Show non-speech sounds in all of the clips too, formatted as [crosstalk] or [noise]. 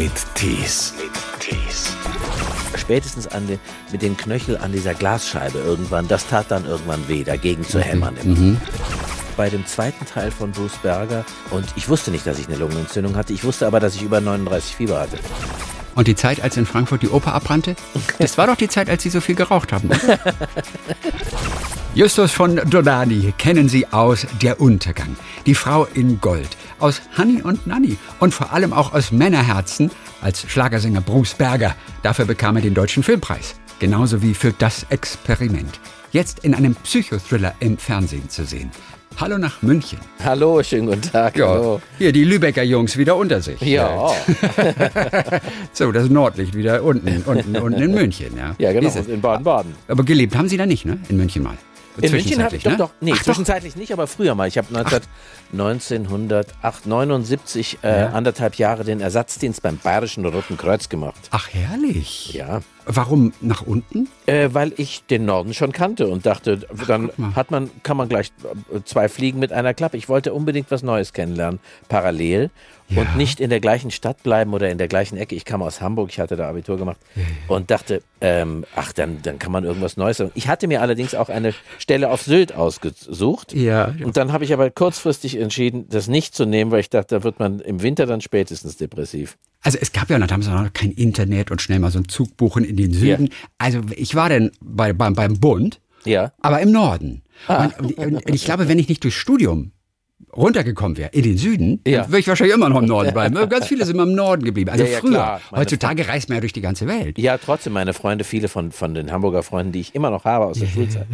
mit Tees. Spätestens an den, mit den Knöchel an dieser Glasscheibe irgendwann, das tat dann irgendwann weh, dagegen zu hämmern. Bei dem zweiten Teil von Bruce Berger, und ich wusste nicht, dass ich eine Lungenentzündung hatte, ich wusste aber, dass ich über 39 Fieber hatte. Und die Zeit, als in Frankfurt die Oper abbrannte? Das war doch die Zeit, als Sie so viel geraucht haben. [laughs] Justus von Donani kennen Sie aus Der Untergang, Die Frau in Gold, aus Honey und Nanny und vor allem auch aus Männerherzen als Schlagersänger Bruce Berger. Dafür bekam er den Deutschen Filmpreis. Genauso wie für Das Experiment. Jetzt in einem Psychothriller im Fernsehen zu sehen. Hallo nach München. Hallo, schönen guten Tag. Hallo. Hier die Lübecker Jungs wieder unter sich. Ja, [laughs] So, das Nordlicht wieder unten, unten, unten in München. Ja, ja genau, in Baden-Baden. Aber gelebt haben Sie da nicht, ne? In München mal. In München habe ich doch, ne? doch, nee, Ach, doch. zwischenzeitlich nicht, aber früher mal. Ich habe 19, 1979 äh, anderthalb Jahre den Ersatzdienst beim Bayerischen Roten Kreuz gemacht. Ach, herrlich. Ja, Warum nach unten? äh, weil ich den Norden schon kannte und dachte, dann mal. hat man, kann man gleich äh, zwei Fliegen mit einer Klappe. Ich wollte unbedingt was Neues kennenlernen, parallel Ja. und nicht in der gleichen Stadt bleiben oder in der gleichen Ecke. Ich kam aus Hamburg, ich hatte da Abitur gemacht und dachte, ähm, ach, dann, dann kann man irgendwas Neues. machen. Ich hatte mir allerdings auch eine Stelle auf Sylt ausgesucht. Ja. Und dann habe ich aber kurzfristig entschieden, das nicht zu nehmen, weil ich dachte, da wird man im Winter dann spätestens depressiv. Also es gab ja noch damals noch kein Internet und schnell mal so ein Zug buchen in den Süden. Also ich war dann bei, beim, beim Bund, Ja. aber im Norden. Und, und, und ich glaube, wenn ich nicht durchs Studium runtergekommen wäre in den Süden, Ja. wäre ich wahrscheinlich immer noch im Norden bleiben. [laughs] Ganz viele sind immer im Norden geblieben. Also Ja, ja, früher. Heutzutage reist man ja durch die ganze Welt. Ja, trotzdem, meine Freunde, viele von, von den Hamburger Freunden, die ich immer noch habe aus der Schulzeit,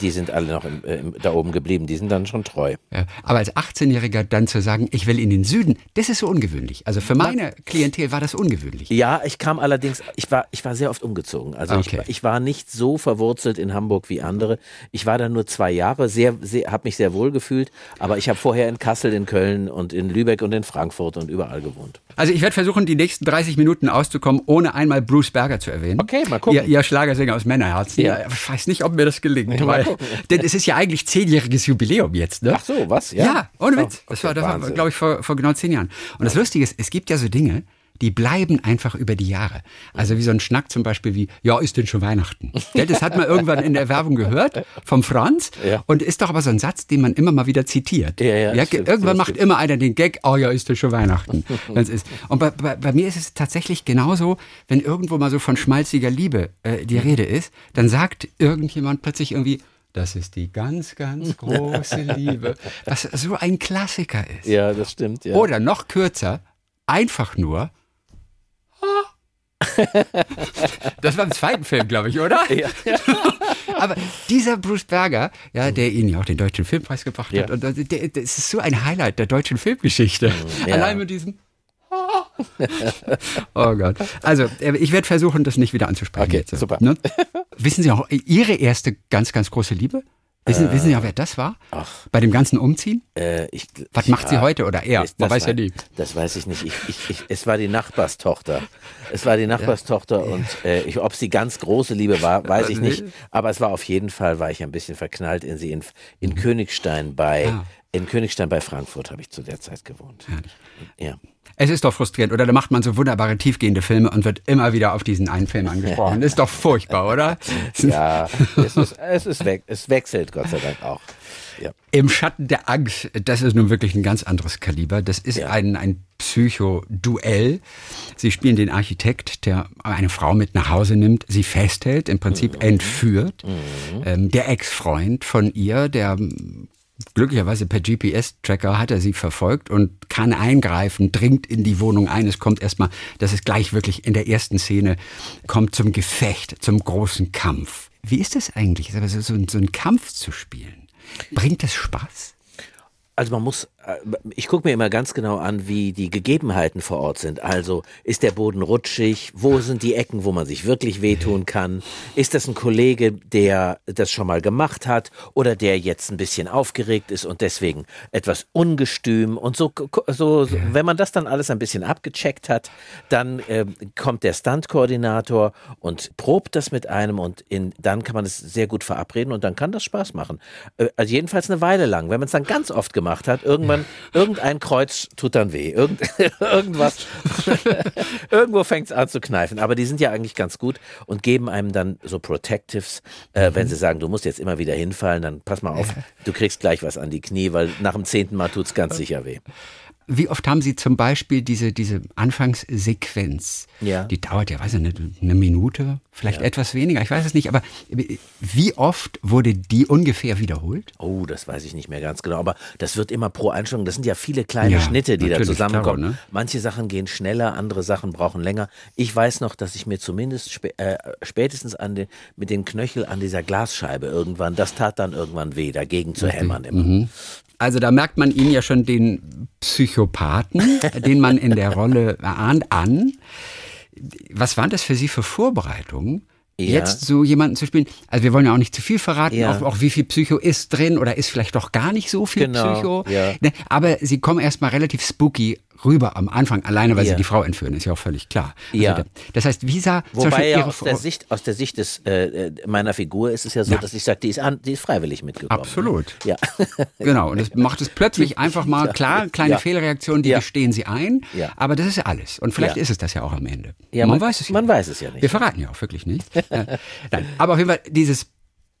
die sind alle noch im, äh, im, da oben geblieben, die sind dann schon treu. Aber als 18-Jähriger dann zu sagen, ich will in den Süden, das ist so ungewöhnlich. Also für meine Klientel war das ungewöhnlich. Ja, ich kam allerdings, ich war, ich war sehr oft umgezogen. Also Okay. ich, ich war nicht so verwurzelt in Hamburg wie andere. Ich war da nur zwei Jahre, sehr, sehr, habe mich sehr wohl gefühlt, aber ich habe vorher in Kassel, in Köln und in Lübeck und in Frankfurt und überall gewohnt. Also ich werde versuchen, die nächsten 30 Minuten auszukommen, ohne einmal Bruce Berger zu erwähnen. Okay, mal gucken. Ihr, ihr Schlagersänger aus Männerherzen. Ja. Ich weiß nicht, ob mir das gelingt. Mal Weil, [laughs] denn es ist ja eigentlich zehnjähriges Jubiläum jetzt, ne? Ach so, was? Ja, Ja, ohne Oh, Witz. das okay, war, das war Wahnsinn. glaube ich, vor, vor genau zehn Jahren. Und das Lustige ist, es gibt ja so Dinge, die bleiben einfach über die Jahre. Also wie so ein Schnack zum Beispiel wie, ja, ist denn schon Weihnachten? Das hat man irgendwann in der Werbung gehört vom Franz Ja. und ist doch aber so ein Satz, den man immer mal wieder zitiert. Ja, ja, ja stimmt, irgendwann macht stimmt. immer einer den Gag, oh ja, ist denn schon Weihnachten? [laughs] Wenn's ist. Und bei, bei, bei mir ist es tatsächlich genauso, wenn irgendwo mal so von schmalziger Liebe äh, die Rede ist, dann sagt irgendjemand plötzlich irgendwie, das ist die ganz, ganz [laughs] große Liebe, was so ein Klassiker ist. Ja, das stimmt. Ja. Oder noch kürzer, einfach nur. [laughs] Das war im zweiten Film, glaube ich, oder? Ja. [laughs] Aber dieser Bruce Berger, ja, der Ihnen ja auch den deutschen Filmpreis gebracht hat, Ja. und der, der, das ist so ein Highlight der deutschen Filmgeschichte. Ja. Allein mit diesem. [laughs] oh Gott. Also, äh, ich werde versuchen, das nicht wieder anzusprechen. Okay, jetzt, super. Ne? Wissen Sie auch, Ihre erste ganz, ganz große Liebe? Wissen, wissen Sie auch, wer das war? Bei dem ganzen Umziehen? Äh, ich, Was macht sie heute oder er? Das, Man weiß ja wei- nie. Das weiß ich nicht. Ich, ich, ich, es war die Nachbarstochter. Es war die Nachbarstochter und äh, ich, ob sie ganz große Liebe war, weiß ich nicht. Aber es war auf jeden Fall, war ich ein bisschen verknallt in sie. In, in Königstein bei Ah. In Königstein bei Frankfurt habe ich zu der Zeit gewohnt. Ja. Es ist doch frustrierend, oder? Da macht man so wunderbare, tiefgehende Filme und wird immer wieder auf diesen einen Film angesprochen. [laughs] Ist doch furchtbar, oder? Ja, es, ist, es, ist weg, es wechselt Gott sei Dank auch. Ja. Im Schatten der Angst, das ist nun wirklich ein ganz anderes Kaliber. Das ist Ja. ein, ein Psycho-Duell. Sie spielen den Architekt, der eine Frau mit nach Hause nimmt, sie festhält, im Prinzip Mhm. entführt. Ähm, der Ex-Freund von ihr, der glücklicherweise per GPS-Tracker hat er sie verfolgt und kann eingreifen, dringt in die Wohnung ein. Es kommt erstmal, das ist gleich wirklich in der ersten Szene, kommt zum Gefecht, zum großen Kampf. Wie ist das eigentlich, so, so, so einen Kampf zu spielen? Bringt das Spaß? Also man muss, ich gucke mir immer ganz genau an, wie die Gegebenheiten vor Ort sind. Also ist der Boden rutschig? Wo sind die Ecken, wo man sich wirklich wehtun kann? Ist das ein Kollege, der das schon mal gemacht hat oder der jetzt ein bisschen aufgeregt ist und deswegen etwas ungestüm? Und so, so, wenn man das dann alles ein bisschen abgecheckt hat, dann ähm, kommt der Stunt-Koordinator und probt das mit einem und in, dann kann man es sehr gut verabreden und dann kann das Spaß machen. Äh, Also jedenfalls eine Weile lang. Wenn man es dann ganz oft gemacht hat, irgendwann irgendwann, irgendein Kreuz tut dann weh. Irgend, [laughs] irgendwas, [laughs] irgendwo fängt es an zu kneifen. Aber die sind ja eigentlich ganz gut und geben einem dann so Protectives, äh, wenn sie sagen, du musst jetzt immer wieder hinfallen, dann pass mal auf, du kriegst gleich was an die Knie, weil nach dem zehnten Mal tut es ganz sicher weh. Wie oft haben Sie zum Beispiel diese, diese Anfangssequenz? Ja. Die dauert ja, weiß ich nicht, eine Minute, vielleicht ja. etwas weniger, ich weiß es nicht, aber wie oft wurde die ungefähr wiederholt? Oh, das weiß ich nicht mehr ganz genau, aber das wird immer pro Einstellung, das sind ja viele kleine ja, Schnitte, die da zusammenkommen. Klar, ne? Manche Sachen gehen schneller, andere Sachen brauchen länger. Ich weiß noch, dass ich mir zumindest spä äh, spätestens an den, mit dem Knöchel an dieser Glasscheibe irgendwann, das tat dann irgendwann weh, dagegen zu hämmern immer. Mhm. Also da merkt man ihn ja schon den Psychopathen, den man in der Rolle ahnt, an. Was waren das für Sie für Vorbereitungen? Ja. Jetzt so jemanden zu spielen. Also wir wollen ja auch nicht zu viel verraten, ja. auch, auch, wie viel Psycho ist drin oder ist vielleicht doch gar nicht so viel genau. Psycho. Ja. Ne, aber sie kommen erstmal relativ spooky rüber am Anfang, alleine weil ja. sie die Frau entführen, ist ja auch völlig klar. Also ja. das heißt, wie sah Wobei ja aus der Sicht, aus der Sicht des, äh, meiner Figur ist es ja so, ja. dass ich sage, die ist, an, die ist freiwillig mitgekommen. Absolut. Ja. [laughs] genau, und das [laughs] macht es plötzlich einfach mal [laughs] klar, kleine Fehlreaktionen, die gestehen sie ein, ja. aber das ist ja alles. Und vielleicht ist es das ja auch am Ende. Ja, man, man weiß es ja Man weiß es ja nicht. Wir verraten ja auch wirklich nicht. Nein, aber auf jeden Fall dieses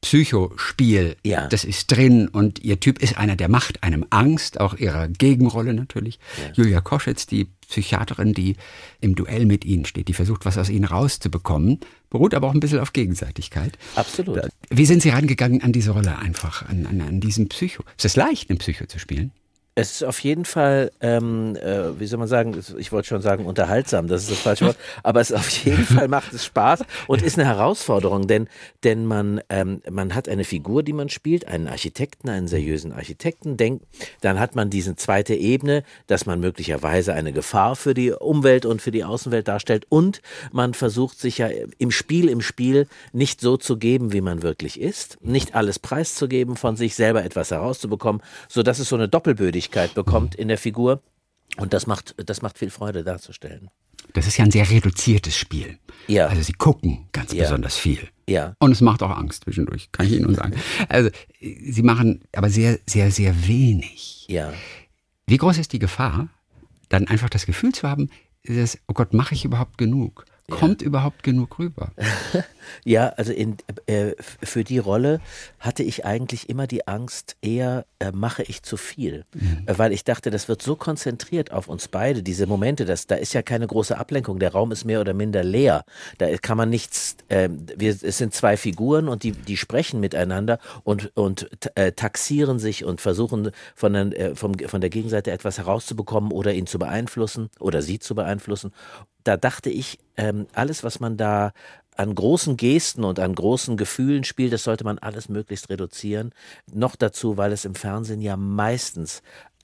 Psychospiel, ja. das ist drin und ihr Typ ist einer, der macht einem Angst, auch ihrer Gegenrolle natürlich. Ja. Julia Koschitz, die Psychiaterin, die im Duell mit ihnen steht, die versucht, was aus ihnen rauszubekommen, beruht aber auch ein bisschen auf Gegenseitigkeit. Absolut. Wie sind Sie rangegangen an diese Rolle einfach, an, an, an diesen Psycho? Ist es leicht, einen Psycho zu spielen? Es ist auf jeden Fall, ähm, äh, wie soll man sagen, ich wollte schon sagen unterhaltsam, das ist das falsche Wort, [laughs] aber es auf jeden Fall macht es Spaß und ist eine Herausforderung, denn, denn man, ähm, man hat eine Figur, die man spielt, einen Architekten, einen seriösen Architekten, denkt, dann hat man diese zweite Ebene, dass man möglicherweise eine Gefahr für die Umwelt und für die Außenwelt darstellt und man versucht sich ja im Spiel, im Spiel nicht so zu geben, wie man wirklich ist, nicht alles preiszugeben von sich, selber etwas herauszubekommen, so dass es so eine Doppelbödigkeit Persönlichkeit bekommt in der Figur. Und das macht, das macht viel Freude darzustellen. Das ist ja ein sehr reduziertes Spiel. Ja. Also sie gucken ganz ja. besonders viel. Ja. Und es macht auch Angst zwischendurch, kann ich Ihnen nur sagen. [laughs] Also sie machen aber sehr, sehr, sehr wenig. Ja. Wie groß ist die Gefahr, dann einfach das Gefühl zu haben, dass, oh Gott, mache ich überhaupt genug? Kommt ja. überhaupt genug rüber? [laughs] ja, also in, äh, für die Rolle hatte ich eigentlich immer die Angst, eher äh, mache ich zu viel. Mhm. Äh, weil ich dachte, das wird so konzentriert auf uns beide, diese Momente, dass, da ist ja keine große Ablenkung, der Raum ist mehr oder minder leer. Da kann man nichts, äh, wir, es sind zwei Figuren und die, die sprechen miteinander und, und äh, taxieren sich und versuchen von der, äh, vom, von der Gegenseite etwas herauszubekommen oder ihn zu beeinflussen oder sie zu beeinflussen da dachte ich, ähm, alles, was man da an großen Gesten und an großen Gefühlen spielt, das sollte man alles möglichst reduzieren. Noch dazu, weil es im Fernsehen ja meistens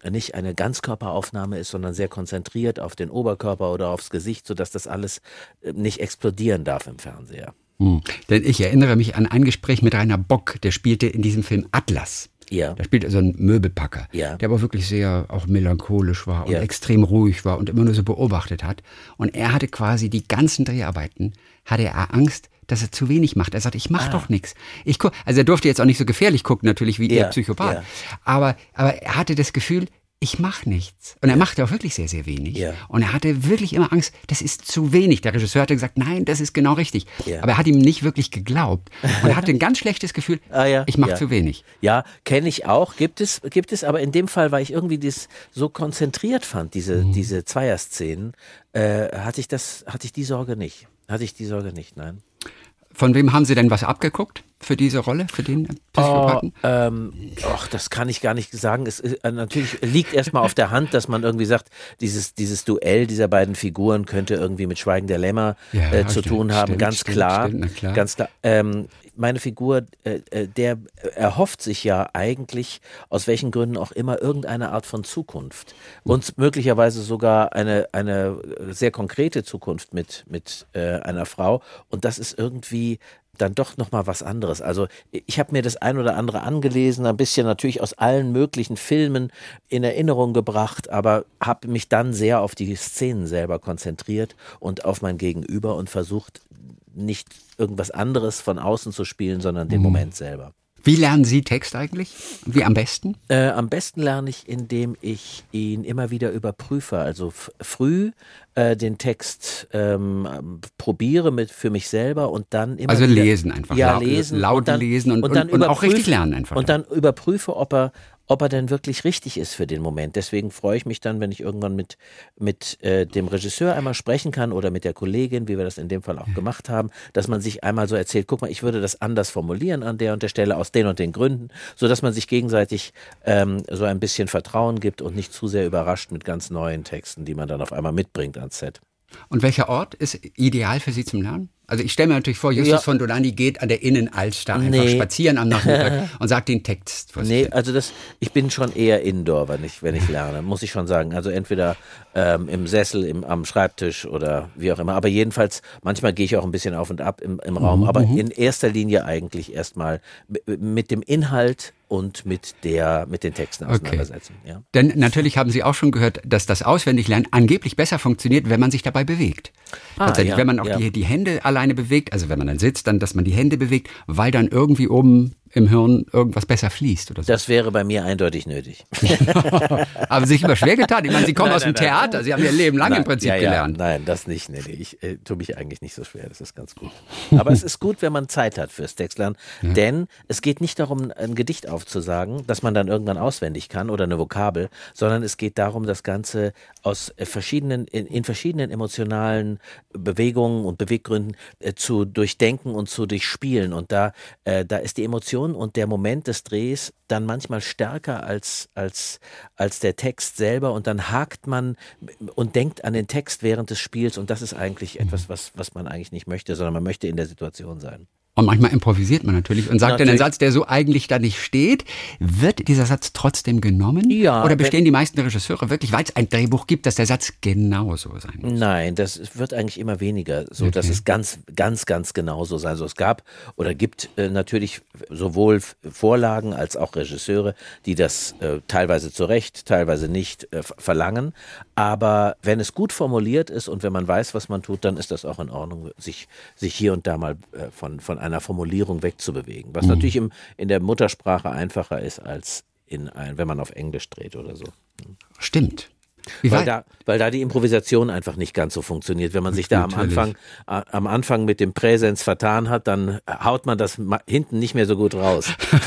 nicht eine Ganzkörperaufnahme ist, sondern sehr konzentriert auf den Oberkörper oder aufs Gesicht, sodass das alles äh, nicht explodieren darf im Fernseher. Hm. Denn ich erinnere mich an ein Gespräch mit Rainer Bock, der spielte in diesem Film Atlas. Ja. Da spielt so ein Möbelpacker, ja. der aber wirklich sehr auch melancholisch war und ja. extrem ruhig war und immer nur so beobachtet hat. Und er hatte quasi die ganzen Dreharbeiten, hatte er Angst, dass er zu wenig macht. Er sagt, ich mache ah. doch nichts. Ich guck, also er durfte jetzt auch nicht so gefährlich gucken, natürlich wie ja. der Psychopath. Aber, aber er hatte das Gefühl, ich mache nichts. Und er machte auch wirklich sehr, sehr wenig. Ja. Und er hatte wirklich immer Angst, das ist zu wenig. Der Regisseur hatte gesagt, nein, das ist genau richtig. Ja. Aber er hat ihm nicht wirklich geglaubt. Und er hatte ein [laughs] ganz schlechtes Gefühl, ah, ja. ich mache zu wenig. Ja, kenne ich auch. Gibt es, gibt es, aber in dem Fall, weil ich irgendwie das so konzentriert fand, diese, mhm. diese Zweierszenen, äh, hatte ich das, hatte ich die Sorge nicht. Hatte ich die Sorge nicht, nein. Von wem haben Sie denn was abgeguckt für diese Rolle, für den Psychopathen? Oh, ähm, och, das kann ich gar nicht sagen. Es ist, äh, natürlich liegt erstmal auf der Hand, dass man irgendwie sagt, dieses, dieses Duell dieser beiden Figuren könnte irgendwie mit Schweigen der Lämmer ja, äh, zu tun haben. Stimmt, ganz, stimmt, klar, stimmt, klar. ganz klar. Ähm, meine Figur, äh, äh, der erhofft sich ja eigentlich, aus welchen Gründen auch immer, irgendeine Art von Zukunft. Und möglicherweise sogar eine, eine sehr konkrete Zukunft mit, mit äh, einer Frau. Und das ist irgendwie dann doch noch mal was anderes. Also ich habe mir das ein oder andere angelesen, ein bisschen natürlich aus allen möglichen Filmen in Erinnerung gebracht, aber habe mich dann sehr auf die Szenen selber konzentriert und auf mein Gegenüber und versucht nicht irgendwas anderes von außen zu spielen, sondern den mhm. Moment selber. Wie lernen Sie Text eigentlich? Wie am besten? Äh, am besten lerne ich, indem ich ihn immer wieder überprüfe. Also früh äh, den Text ähm, probiere mit für mich selber und dann immer also lesen einfach ja lesen laut und dann, lesen und, und, und, und auch richtig lernen einfach und dann überprüfe ob er ob er denn wirklich richtig ist für den Moment. Deswegen freue ich mich dann, wenn ich irgendwann mit, mit äh, dem Regisseur einmal sprechen kann oder mit der Kollegin, wie wir das in dem Fall auch gemacht haben, dass man sich einmal so erzählt, guck mal, ich würde das anders formulieren an der und der Stelle aus den und den Gründen, so dass man sich gegenseitig ähm, so ein bisschen Vertrauen gibt und nicht zu sehr überrascht mit ganz neuen Texten, die man dann auf einmal mitbringt ans Set. Und welcher Ort ist ideal für Sie zum Lernen? Also ich stelle mir natürlich vor, Justus ja. von Dolani geht an der Innenalster einfach nee. spazieren am Nachmittag [laughs] und sagt den Text. Nee, also das, ich bin schon eher Indoor, wenn ich, wenn ich [laughs] lerne, muss ich schon sagen. Also entweder ähm, im Sessel, im, am Schreibtisch oder wie auch immer. Aber jedenfalls, manchmal gehe ich auch ein bisschen auf und ab im, im Raum. Mhm. Aber in erster Linie eigentlich erstmal mit dem Inhalt und mit der mit den Texten auseinandersetzen. Okay. Ja. Denn natürlich haben Sie auch schon gehört, dass das Auswendiglernen angeblich besser funktioniert, wenn man sich dabei bewegt. Ah, Tatsächlich, ja, wenn man auch ja. die, die Hände alleine bewegt, also wenn man dann sitzt, dann, dass man die Hände bewegt, weil dann irgendwie oben im Hirn irgendwas besser fließt oder so. Das wäre bei mir eindeutig nötig. [laughs] Aber sich immer schwer getan. Ich meine, Sie kommen nein, aus dem nein, Theater, Sie haben Ihr Leben lang im Prinzip ja, ja, gelernt. Nein, das nicht. Nee, nee. Ich äh, tue mich eigentlich nicht so schwer, das ist ganz gut. Aber es ist gut, wenn man Zeit hat fürs Textlernen, ja. denn es geht nicht darum, ein Gedicht aufzusagen, das man dann irgendwann auswendig kann oder eine Vokabel, sondern es geht darum, das Ganze aus äh, verschiedenen, in, in verschiedenen emotionalen Bewegungen und Beweggründen äh, zu durchdenken und zu durchspielen. Und da, äh, da ist die Emotion und der Moment des Drehs dann manchmal stärker als, als, als der Text selber und dann hakt man und denkt an den Text während des Spiels und das ist eigentlich etwas, was, was man eigentlich nicht möchte, sondern man möchte in der Situation sein. Und manchmal improvisiert man natürlich und sagt natürlich. dann einen Satz, der so eigentlich da nicht steht. Wird dieser Satz trotzdem genommen? Ja. Oder bestehen die meisten Regisseure wirklich, weil es ein Drehbuch gibt, dass der Satz genauso sein muss? Nein, das wird eigentlich immer weniger so, okay. dass es ganz, ganz, ganz genauso sein soll. Es gab oder gibt äh, natürlich sowohl Vorlagen als auch Regisseure, die das äh, teilweise zu Recht, teilweise nicht äh, verlangen. Aber wenn es gut formuliert ist und wenn man weiß, was man tut, dann ist das auch in Ordnung, sich, sich hier und da mal äh, von, von einer Formulierung wegzubewegen. Was mhm. natürlich im, in der Muttersprache einfacher ist als in ein, wenn man auf Englisch dreht oder so. Stimmt. Weil, da, weil da die Improvisation einfach nicht ganz so funktioniert. Wenn man sich da am Anfang, äh, am Anfang mit dem Präsens vertan hat, dann haut man das hinten nicht mehr so gut raus. [laughs]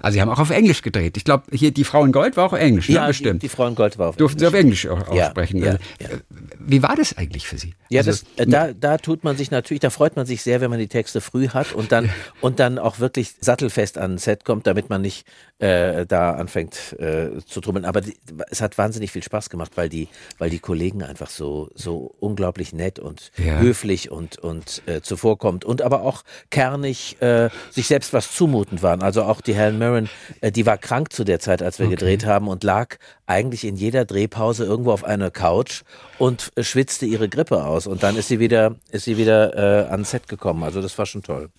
also Sie haben auch auf Englisch gedreht. Ich glaube, hier die Frau in Gold war auch Englisch, ne? ja, ne? bestimmt. Die, die Frau in Gold war auf Durften Sie auf Englisch auch aussprechen. Ja, ja, Wie war das eigentlich für Sie? Ja, also, das, äh, da, da tut man sich natürlich, da freut man sich sehr, wenn man die Texte früh hat und dann, und dann auch wirklich sattelfest an ein Set kommt, damit man nicht äh, da anfängt äh, zu trummeln. Aber die, es hat wahnsinnig viel Spaß gemacht, weil die, weil die Kollegen einfach so, so unglaublich nett und ja. höflich und, und äh, zuvorkommt und aber auch kernig äh, sich selbst was zumutend waren. Also auch die Helen Mirren, äh, die war krank zu der Zeit, als wir okay. gedreht haben und lag eigentlich in jeder Drehpause irgendwo auf einer Couch und äh, schwitzte ihre Grippe aus. Und dann ist sie wieder, ist sie wieder äh, ans Set gekommen. Also das war schon toll.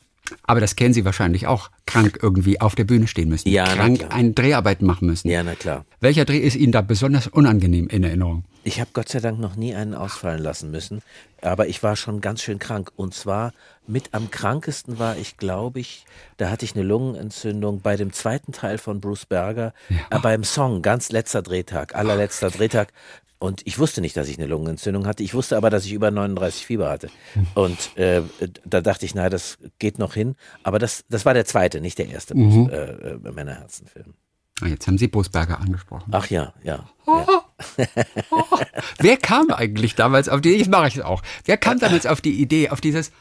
Aber das kennen Sie wahrscheinlich auch, krank irgendwie auf der Bühne stehen müssen. Ja, krank eine Dreharbeit machen müssen. Ja, na klar. Welcher Dreh ist Ihnen da besonders unangenehm in Erinnerung? Ich habe Gott sei Dank noch nie einen ausfallen lassen müssen, aber ich war schon ganz schön krank. Und zwar mit am krankesten war ich, glaube ich, da hatte ich eine Lungenentzündung bei dem zweiten Teil von Bruce Berger, ja. äh, beim Song, ganz letzter Drehtag, allerletzter Drehtag. Und ich wusste nicht, dass ich eine Lungenentzündung hatte. Ich wusste aber, dass ich über 39 Fieber hatte. Und äh, da dachte ich, naja, das geht noch hin. Aber das, das war der zweite, nicht der erste mhm. äh, äh, Männerherzenfilm. Ah, jetzt haben Sie Busberger angesprochen. Ach ja, ja. ja. [laughs] Wer kam eigentlich damals auf die Idee? Jetzt mache ich es auch. Wer kam [laughs] damals auf die Idee, auf dieses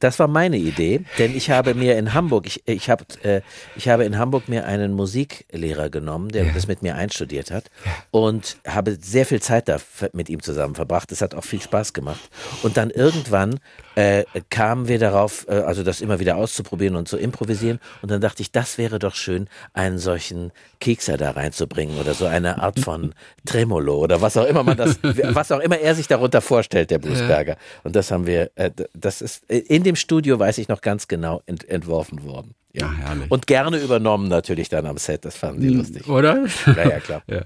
das war meine Idee, denn ich habe mir in Hamburg, ich, ich, hab, äh, ich habe in Hamburg mir einen Musiklehrer genommen, der ja. das mit mir einstudiert hat und habe sehr viel Zeit da mit ihm zusammen verbracht. Es hat auch viel Spaß gemacht. Und dann irgendwann äh, kamen wir darauf, äh, also das immer wieder auszuprobieren und zu improvisieren. Und dann dachte ich, das wäre doch schön, einen solchen Kekser da reinzubringen oder so eine Art von [laughs] Tremolo oder was auch immer man das, was auch immer er sich darunter vorstellt, der Bluesberger. Und das haben wir, äh, das ist äh, in dem Studio, weiß ich noch ganz genau, ent entworfen worden. Ja. Ach, und gerne übernommen natürlich dann am Set, das fanden die hm, lustig. Oder? Ja, ja, klar. [laughs] ja.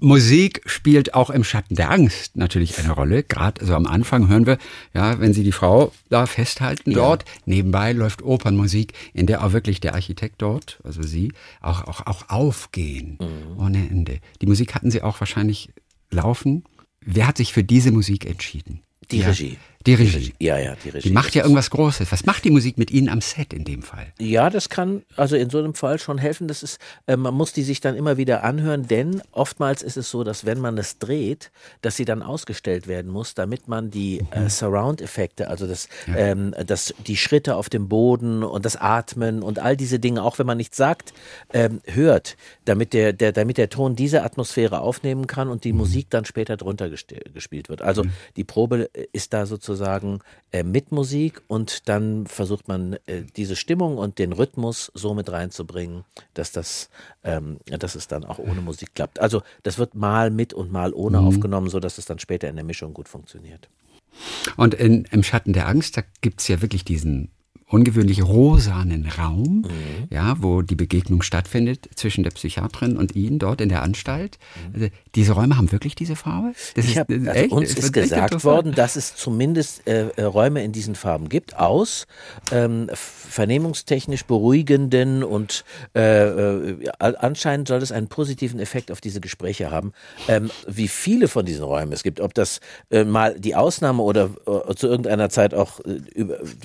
Musik spielt auch im Schatten der Angst natürlich eine Rolle. Gerade also am Anfang hören wir, ja, wenn Sie die Frau da festhalten dort, ja. nebenbei läuft Opernmusik, in der auch wirklich der Architekt dort, also Sie, auch, auch, auch aufgehen mhm. ohne Ende. Die Musik hatten Sie auch wahrscheinlich laufen. Wer hat sich für diese Musik entschieden? Die ja. Regie. Die Regie. Ja, ja, die Regie. Die macht ja irgendwas Großes. Was macht die Musik mit Ihnen am Set in dem Fall? Ja, das kann also in so einem Fall schon helfen. Das ist, äh, man muss die sich dann immer wieder anhören, denn oftmals ist es so, dass wenn man es dreht, dass sie dann ausgestellt werden muss, damit man die äh, mhm. äh, Surround-Effekte, also das, ja. ähm, das, die Schritte auf dem Boden und das Atmen und all diese Dinge, auch wenn man nichts sagt, ähm, hört, damit der, der, damit der Ton diese Atmosphäre aufnehmen kann und die mhm. Musik dann später drunter gespielt wird. Also mhm. die Probe ist da sozusagen sozusagen äh, mit Musik und dann versucht man äh, diese Stimmung und den Rhythmus so mit reinzubringen, dass das, ähm, dass es dann auch ohne Musik klappt. Also das wird mal mit und mal ohne mhm. aufgenommen, so dass es dann später in der Mischung gut funktioniert. Und in, im Schatten der Angst, da gibt es ja wirklich diesen ungewöhnlich rosanen Raum, mhm. ja, wo die Begegnung stattfindet zwischen der Psychiatrin und Ihnen dort in der Anstalt. Mhm. Also, diese Räume haben wirklich diese Farbe? Das ich ist, hab, also echt, uns ist gesagt worden, dass es zumindest äh, äh, Räume in diesen Farben gibt, aus ähm, vernehmungstechnisch beruhigenden und äh, äh, anscheinend soll es einen positiven Effekt auf diese Gespräche haben. Ähm, wie viele von diesen Räumen es gibt, ob das äh, mal die Ausnahme oder äh, zu irgendeiner Zeit auch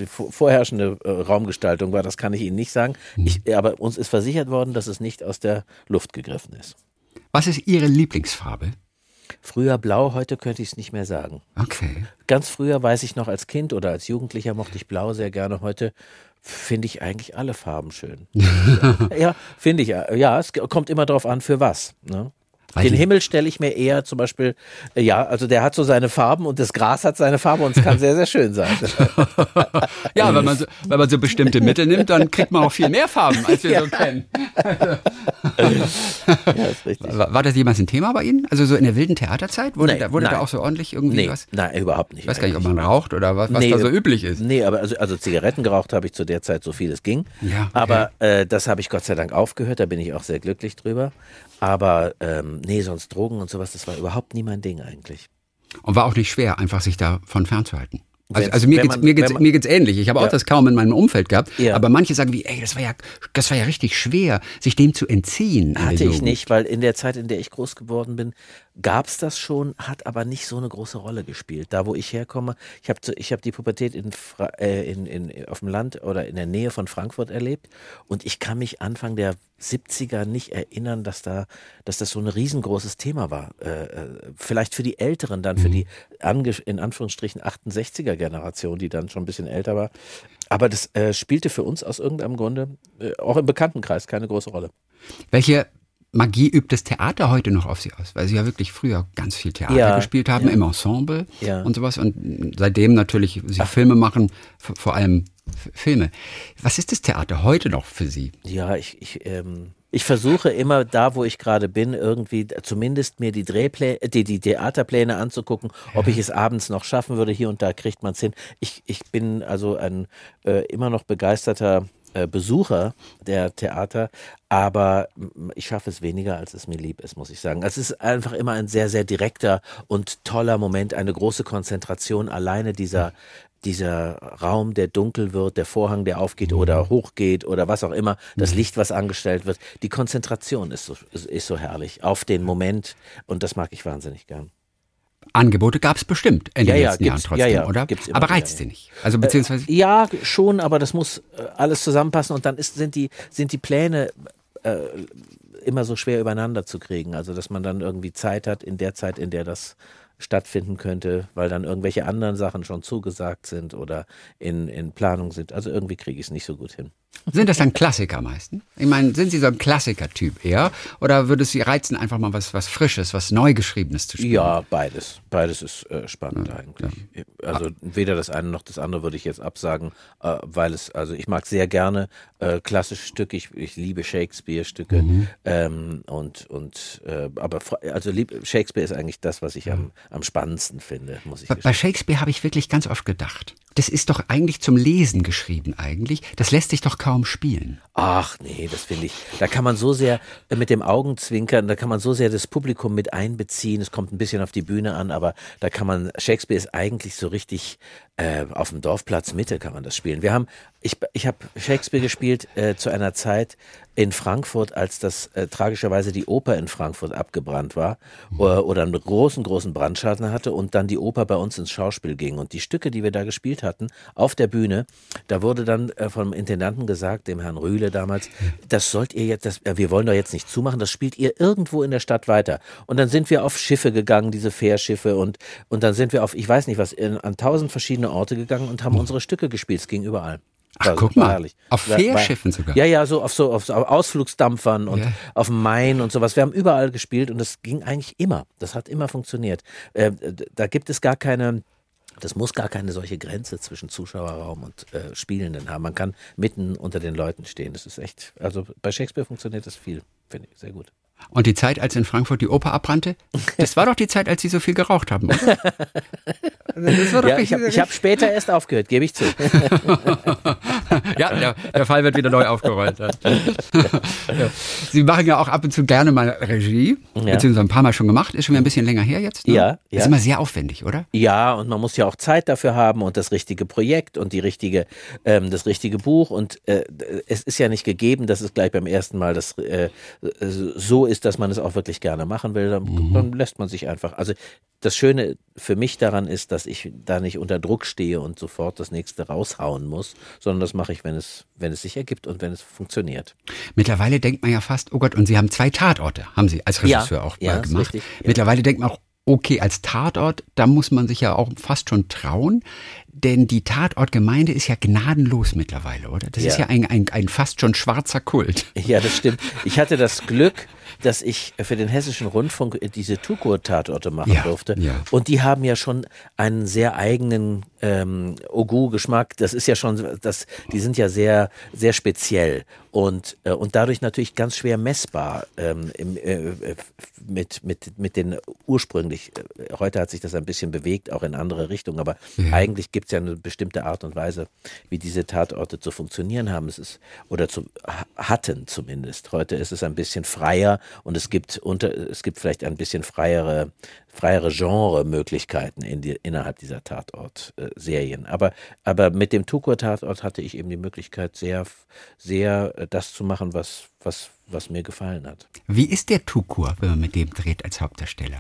vorherrschende äh, Raumgestaltung war, das kann ich Ihnen nicht sagen. Mhm. Ich, aber uns ist versichert worden, dass es nicht aus der Luft gegriffen ist. Was ist Ihre Lieblingsfarbe? Früher blau, heute könnte ich es nicht mehr sagen. Okay. Ganz früher weiß ich noch als Kind oder als Jugendlicher mochte ich blau sehr gerne. Heute finde ich eigentlich alle Farben schön. [laughs] ja, finde ich. Ja, es kommt immer darauf an, für was. Ne? Den Himmel stelle ich mir eher zum Beispiel, äh, ja, also der hat so seine Farben und das Gras hat seine Farbe und es kann sehr, sehr schön sein. [laughs] ja, wenn man, so, wenn man so bestimmte Mittel nimmt, dann kriegt man auch viel mehr Farben, als wir ja. so kennen. ja, ist richtig. War, war, das jemals ein Thema bei Ihnen? Also so in der wilden Theaterzeit? Wurde, nee, da, wurde da auch so ordentlich irgendwie nee, was? Nein, überhaupt nicht. Ich weiß gar nicht, ob man raucht oder was, was nee, da so üblich ist. Nee, aber also, also Zigaretten geraucht habe ich zu der Zeit so viel es ging. Ja, okay. Aber äh, das habe ich Gott sei Dank aufgehört, da bin ich auch sehr glücklich drüber. Aber ähm, nee, sonst Drogen und sowas, das war überhaupt nie mein Ding eigentlich. Und war auch nicht schwer, einfach sich davon fernzuhalten. Also, also mir, geht's, man, mir, geht's, man, mir geht's ähnlich. Ich habe ja. auch das kaum in meinem Umfeld gehabt. Ja. Aber manche sagen wie, ey, das war ja, das war ja richtig schwer, sich dem zu entziehen. Hatte ich nicht, weil in der Zeit, in der ich groß geworden bin, gab es das schon, hat aber nicht so eine große Rolle gespielt. Da, wo ich herkomme, ich habe ich hab die Pubertät in, äh, in, in, auf dem Land oder in der Nähe von Frankfurt erlebt und ich kann mich Anfang der 70er nicht erinnern, dass da, dass das so ein riesengroßes Thema war. Äh, äh vielleicht für die Älteren, dann für die in Anführungsstrichen 68er Generation, die dann schon ein bisschen älter war. Aber das äh, spielte für uns aus irgendeinem Grunde, äh, auch im Bekanntenkreis, keine große Rolle. Welche Magie übt das Theater heute noch auf Sie aus, weil Sie ja wirklich früher ganz viel Theater ja, gespielt haben, ja. im Ensemble ja. und sowas. Und seitdem natürlich Sie Ach. Filme machen, vor allem Filme. Was ist das Theater heute noch für Sie? Ja, ich, ich, ähm, ich versuche immer da, wo ich gerade bin, irgendwie zumindest mir die Drehpläne, die, die Theaterpläne anzugucken, ob ich es abends noch schaffen würde. Hier und da kriegt man es hin. Ich, ich bin also ein äh, immer noch begeisterter äh, Besucher der Theater, aber ich schaffe es weniger, als es mir lieb ist, muss ich sagen. Es ist einfach immer ein sehr, sehr direkter und toller Moment, eine große Konzentration. Alleine dieser, dieser Raum, der dunkel wird, der Vorhang, der aufgeht oder hochgeht oder was auch immer, das mhm. Licht, was angestellt wird. Die Konzentration ist so, ist so herrlich auf den Moment und das mag ich wahnsinnig gern. Angebote gab es bestimmt in den ja, letzten Jahren trotzdem, ja, ja, oder? aber reizt sie nicht? Also beziehungsweise äh, ja, schon, aber das muss äh, alles zusammenpassen und dann ist, sind die sind die Pläne äh, immer so schwer übereinander zu kriegen. Also dass man dann irgendwie Zeit hat in der Zeit, in der das stattfinden könnte, weil dann irgendwelche anderen Sachen schon zugesagt sind oder in, in Planung sind. Also irgendwie kriege ich es nicht so gut hin. Sind das dann Klassiker meistens? Ich meine, sind Sie so ein Klassiker-Typ eher? Oder würde es Sie reizen, einfach mal was, was Frisches, was Neugeschriebenes zu spielen? Ja, beides. Beides ist äh, spannend ja, eigentlich. Ja. Also weder das eine noch das andere würde ich jetzt absagen, äh, weil es, also ich mag sehr gerne äh, klassische Stücke, ich, ich liebe Shakespeare-Stücke mhm. ähm, und, und äh, aber also lieb, Shakespeare ist eigentlich das, was ich am, am spannendsten finde, muss ich Bei, bei Shakespeare habe ich wirklich ganz oft gedacht, das ist doch eigentlich zum Lesen geschrieben eigentlich. Das lässt sich doch kaum spielen. Ach nee, das finde ich. Da kann man so sehr äh, mit dem Augenzwinkern, da kann man so sehr das Publikum mit einbeziehen. Es kommt ein bisschen auf die Bühne an, aber da kann man, Shakespeare ist eigentlich so richtig äh, auf dem Dorfplatz Mitte kann man das spielen. Wir haben, ich, ich habe Shakespeare gespielt äh, zu einer Zeit in Frankfurt, als das äh, tragischerweise die Oper in Frankfurt abgebrannt war mhm. oder, oder einen großen, großen Brandschaden hatte und dann die Oper bei uns ins Schauspiel ging. Und die Stücke, die wir da gespielt hatten, auf der Bühne, da wurde dann äh, vom Intendanten gesagt, dem Herrn Rühle damals, das sollt ihr jetzt, das, äh, wir wollen doch jetzt nicht zumachen, das spielt ihr irgendwo in der Stadt weiter. Und dann sind wir auf Schiffe gegangen, diese Fährschiffe und, und dann sind wir auf, ich weiß nicht was, in, an tausend verschiedene Orte gegangen und haben mhm. unsere Stücke gespielt. Es ging überall. Ach, war, guck mal, herrlich. auf Fährschiffen sogar. Ja, ja, so auf so auf, Ausflugsdampfern und ja. auf dem Main und sowas. Wir haben überall gespielt und das ging eigentlich immer. Das hat immer funktioniert. Äh, da gibt es gar keine das muss gar keine solche Grenze zwischen Zuschauerraum und äh, Spielenden haben. Man kann mitten unter den Leuten stehen. Das ist echt, also bei Shakespeare funktioniert das viel, finde ich, sehr gut. Und die Zeit, als in Frankfurt die Oper abbrannte, das war doch die Zeit, als Sie so viel geraucht haben, oder? ja, ich habe hab später erst aufgehört, gebe ich zu. [laughs] ja, der, der, Fall wird wieder neu aufgerollt. [laughs] Ja. Sie machen ja auch ab und zu gerne mal Regie, ja. beziehungsweise ein paar Mal schon gemacht, ist schon wieder ein bisschen länger her jetzt. Ne? Ja, ja. Ist immer sehr aufwendig, oder? Ja, und man muss ja auch Zeit dafür haben und das richtige Projekt und die richtige, ähm, das richtige Buch. Und äh, es ist ja nicht gegeben, dass es gleich beim ersten Mal das äh, so ist, dass man es auch wirklich gerne machen will. Dann, mhm. dann lässt man sich einfach. Also das Schöne für mich daran ist, dass ich da nicht unter Druck stehe und sofort das nächste raushauen muss, sondern das mache ich, wenn es, wenn es sich ergibt und wenn es funktioniert. Mittlerweile denkt man ja fast, oh Gott, und Sie haben zwei Tatorte, haben Sie als Regisseur ja, auch ja, gemacht. Richtig, ja. Mittlerweile denkt man auch, okay, als Tatort, da muss man sich ja auch fast schon trauen, denn die Tatortgemeinde ist ja gnadenlos mittlerweile, oder? Das ist ja ein, ein, ein fast schon schwarzer Kult. [laughs] Ja, das stimmt. Ich hatte das Glück, dass ich für den Hessischen Rundfunk diese Tukur-Tatorte machen ja, durfte. Ja. Und die haben ja schon einen sehr eigenen ähm, Ogu-Geschmack. Das ist ja schon, das, die sind ja sehr, sehr speziell und, äh, und dadurch natürlich ganz schwer messbar ähm, im, äh, mit, mit, mit den ursprünglich, äh, heute hat sich das ein bisschen bewegt, auch in andere Richtungen, aber ja. eigentlich gibt es ja eine bestimmte Art und Weise, wie diese Tatorte zu funktionieren haben. Es ist, oder zu, hatten zumindest. Heute ist es ein bisschen freier und es gibt unter, es gibt vielleicht ein bisschen freiere, freiere Genre-Möglichkeiten in die, innerhalb dieser Tatort-Serien. Aber, aber mit dem Tukur-Tatort hatte ich eben die Möglichkeit, sehr, sehr äh, das zu machen, was, was, was mir gefallen hat. Wie ist der Tukur, wenn man mit dem dreht als Hauptdarsteller?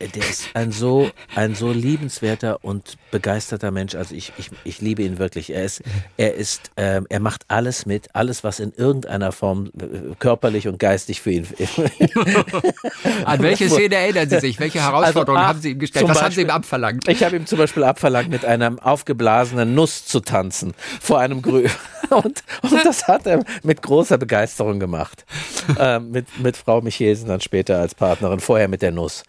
der ist ein so, ein so liebenswerter und begeisterter Mensch. Also ich, ich, ich liebe ihn wirklich. Er ist, er ist, ähm, er macht alles mit, alles, was in irgendeiner Form äh, körperlich und geistig für ihn. [laughs] An welche Szene erinnern Sie sich? Welche Herausforderungen also, haben Sie ihm gestellt? Was Beispiel, haben Sie ihm abverlangt? Ich habe ihm zum Beispiel abverlangt, mit einer aufgeblasenen Nuss zu tanzen vor einem Grü. [laughs] Und, und das hat er mit großer Begeisterung gemacht. Ähm, mit, mit Frau Michelsen dann später als Partnerin, vorher mit der Nuss.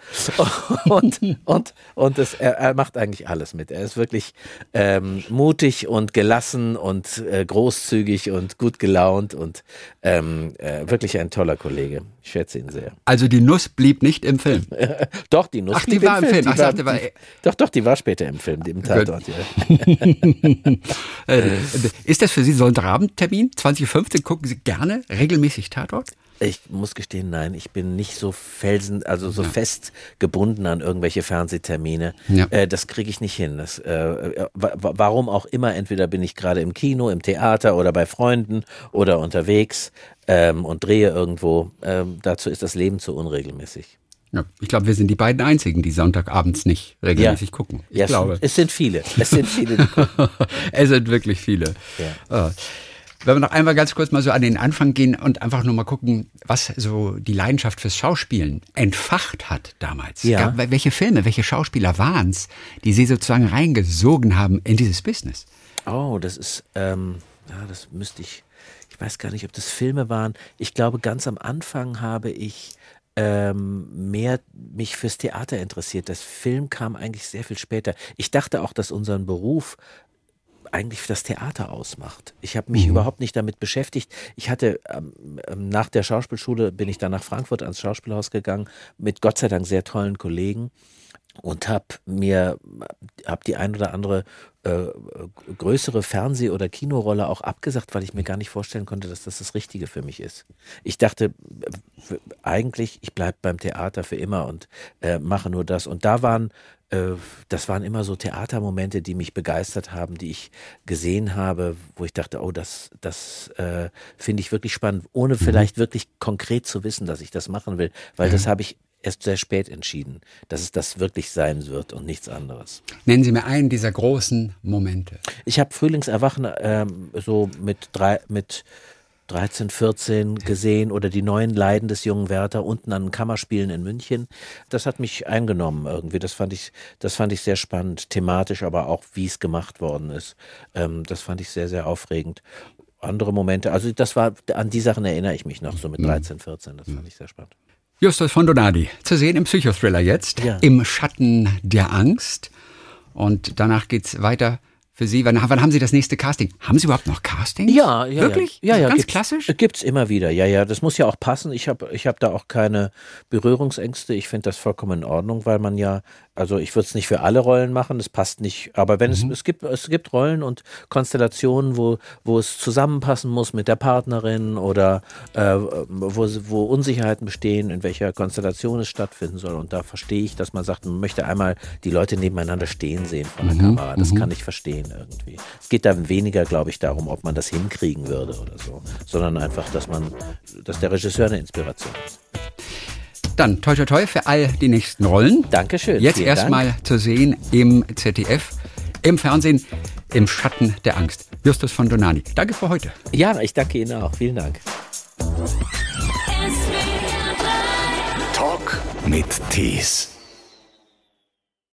[laughs] und, und, und das, er, er, macht eigentlich alles mit. Er ist wirklich ähm, mutig und gelassen und äh, großzügig und gut gelaunt und ähm, äh, wirklich ein toller Kollege. Ich schätze ihn sehr. Also die Nuss blieb nicht im Film. [laughs] doch, die Nuss Ach, die war im Film. Film. Ach, war, war, die, doch, doch, die war später im Film, im Tatort. Ja. Äh, ist das für Sie so ein Abendtermin? 2015 gucken Sie gerne regelmäßig Tatort? Ich muss gestehen, nein, ich bin nicht so felsen, also so ja. fest gebunden an irgendwelche Fernsehtermine. Ja. Äh, das kriege ich nicht hin. Das, äh warum auch immer, entweder bin ich gerade im Kino, im Theater oder bei Freunden oder unterwegs ähm, und drehe irgendwo. Ähm, dazu ist das Leben zu unregelmäßig. Ja, ich glaube, wir sind die beiden einzigen, die Sonntagabends nicht regelmäßig ja. gucken. Ich ja, glaube. Es sind viele. Es sind viele. [laughs] es sind wirklich viele. Ja. Oh. Wenn wir noch einmal ganz kurz mal so an den Anfang gehen und einfach nur mal gucken, was so die Leidenschaft fürs Schauspielen entfacht hat damals. Ja. Gab, welche Filme, welche Schauspieler waren es, die Sie sozusagen reingesogen haben in dieses Business? Oh, das ist, ähm, ja, das müsste ich, ich weiß gar nicht, ob das Filme waren. Ich glaube, ganz am Anfang habe ich ähm, mehr mich fürs Theater interessiert. Das Film kam eigentlich sehr viel später. Ich dachte auch, dass unseren Beruf eigentlich das Theater ausmacht. Ich habe mich mhm. überhaupt nicht damit beschäftigt. Ich hatte ähm, ähm, nach der Schauspielschule bin ich dann nach Frankfurt ans Schauspielhaus gegangen mit Gott sei Dank sehr tollen Kollegen und habe mir hab die ein oder andere äh, größere Fernseh- oder Kinorolle auch abgesagt, weil ich mir gar nicht vorstellen konnte, dass das das Richtige für mich ist. Ich dachte eigentlich, ich bleibe beim Theater für immer und äh, mache nur das. Und da waren äh, das waren immer so Theatermomente, die mich begeistert haben, die ich gesehen habe, wo ich dachte, oh, das, das äh, finde ich wirklich spannend, ohne mhm. vielleicht wirklich konkret zu wissen, dass ich das machen will, weil mhm. das habe ich erst sehr spät entschieden, dass es das wirklich sein wird und nichts anderes. Nennen Sie mir einen dieser großen Momente. Ich habe Frühlingserwachen ähm, so mit drei, mit 13, 14 gesehen oder die neuen Leiden des jungen Werther unten an Kammerspielen in München. Das hat mich eingenommen irgendwie. Das fand ich, das fand ich sehr spannend, thematisch, aber auch wie es gemacht worden ist. Ähm, das fand ich sehr, sehr aufregend. Andere Momente, also das war, an die Sachen erinnere ich mich noch, so mit 13, mhm. 14. Das fand ich sehr spannend. Justus von Donadi, zu sehen im Psychothriller jetzt, ja. im Schatten der Angst. Und danach geht's weiter für Sie? Wann, wann, haben Sie das nächste Casting? Haben Sie überhaupt noch Casting? Ja, ja. Wirklich? Ja, ja. Ganz gibt's, klassisch? Gibt's immer wieder. Ja, ja. Das muss ja auch passen. Ich habe ich hab da auch keine Berührungsängste. Ich finde das vollkommen in Ordnung, weil man ja also ich würde es nicht für alle Rollen machen, das passt nicht. Aber wenn mhm. es, es gibt, es gibt Rollen und Konstellationen, wo, wo es zusammenpassen muss mit der Partnerin oder äh, wo, wo Unsicherheiten bestehen, in welcher Konstellation es stattfinden soll. Und da verstehe ich, dass man sagt, man möchte einmal die Leute nebeneinander stehen sehen von der mhm. Kamera. Das mhm. kann ich verstehen irgendwie. Es geht da weniger, glaube ich, darum, ob man das hinkriegen würde oder so, sondern einfach, dass man, dass der Regisseur eine Inspiration ist. Dann toi toi toi für all die nächsten Rollen. Dankeschön. Jetzt erstmal zu sehen im ZDF, im Fernsehen, im Schatten der Angst. Justus von Donani. Danke für heute. Ja, ich danke Ihnen auch. Vielen Dank. Talk mit Tees.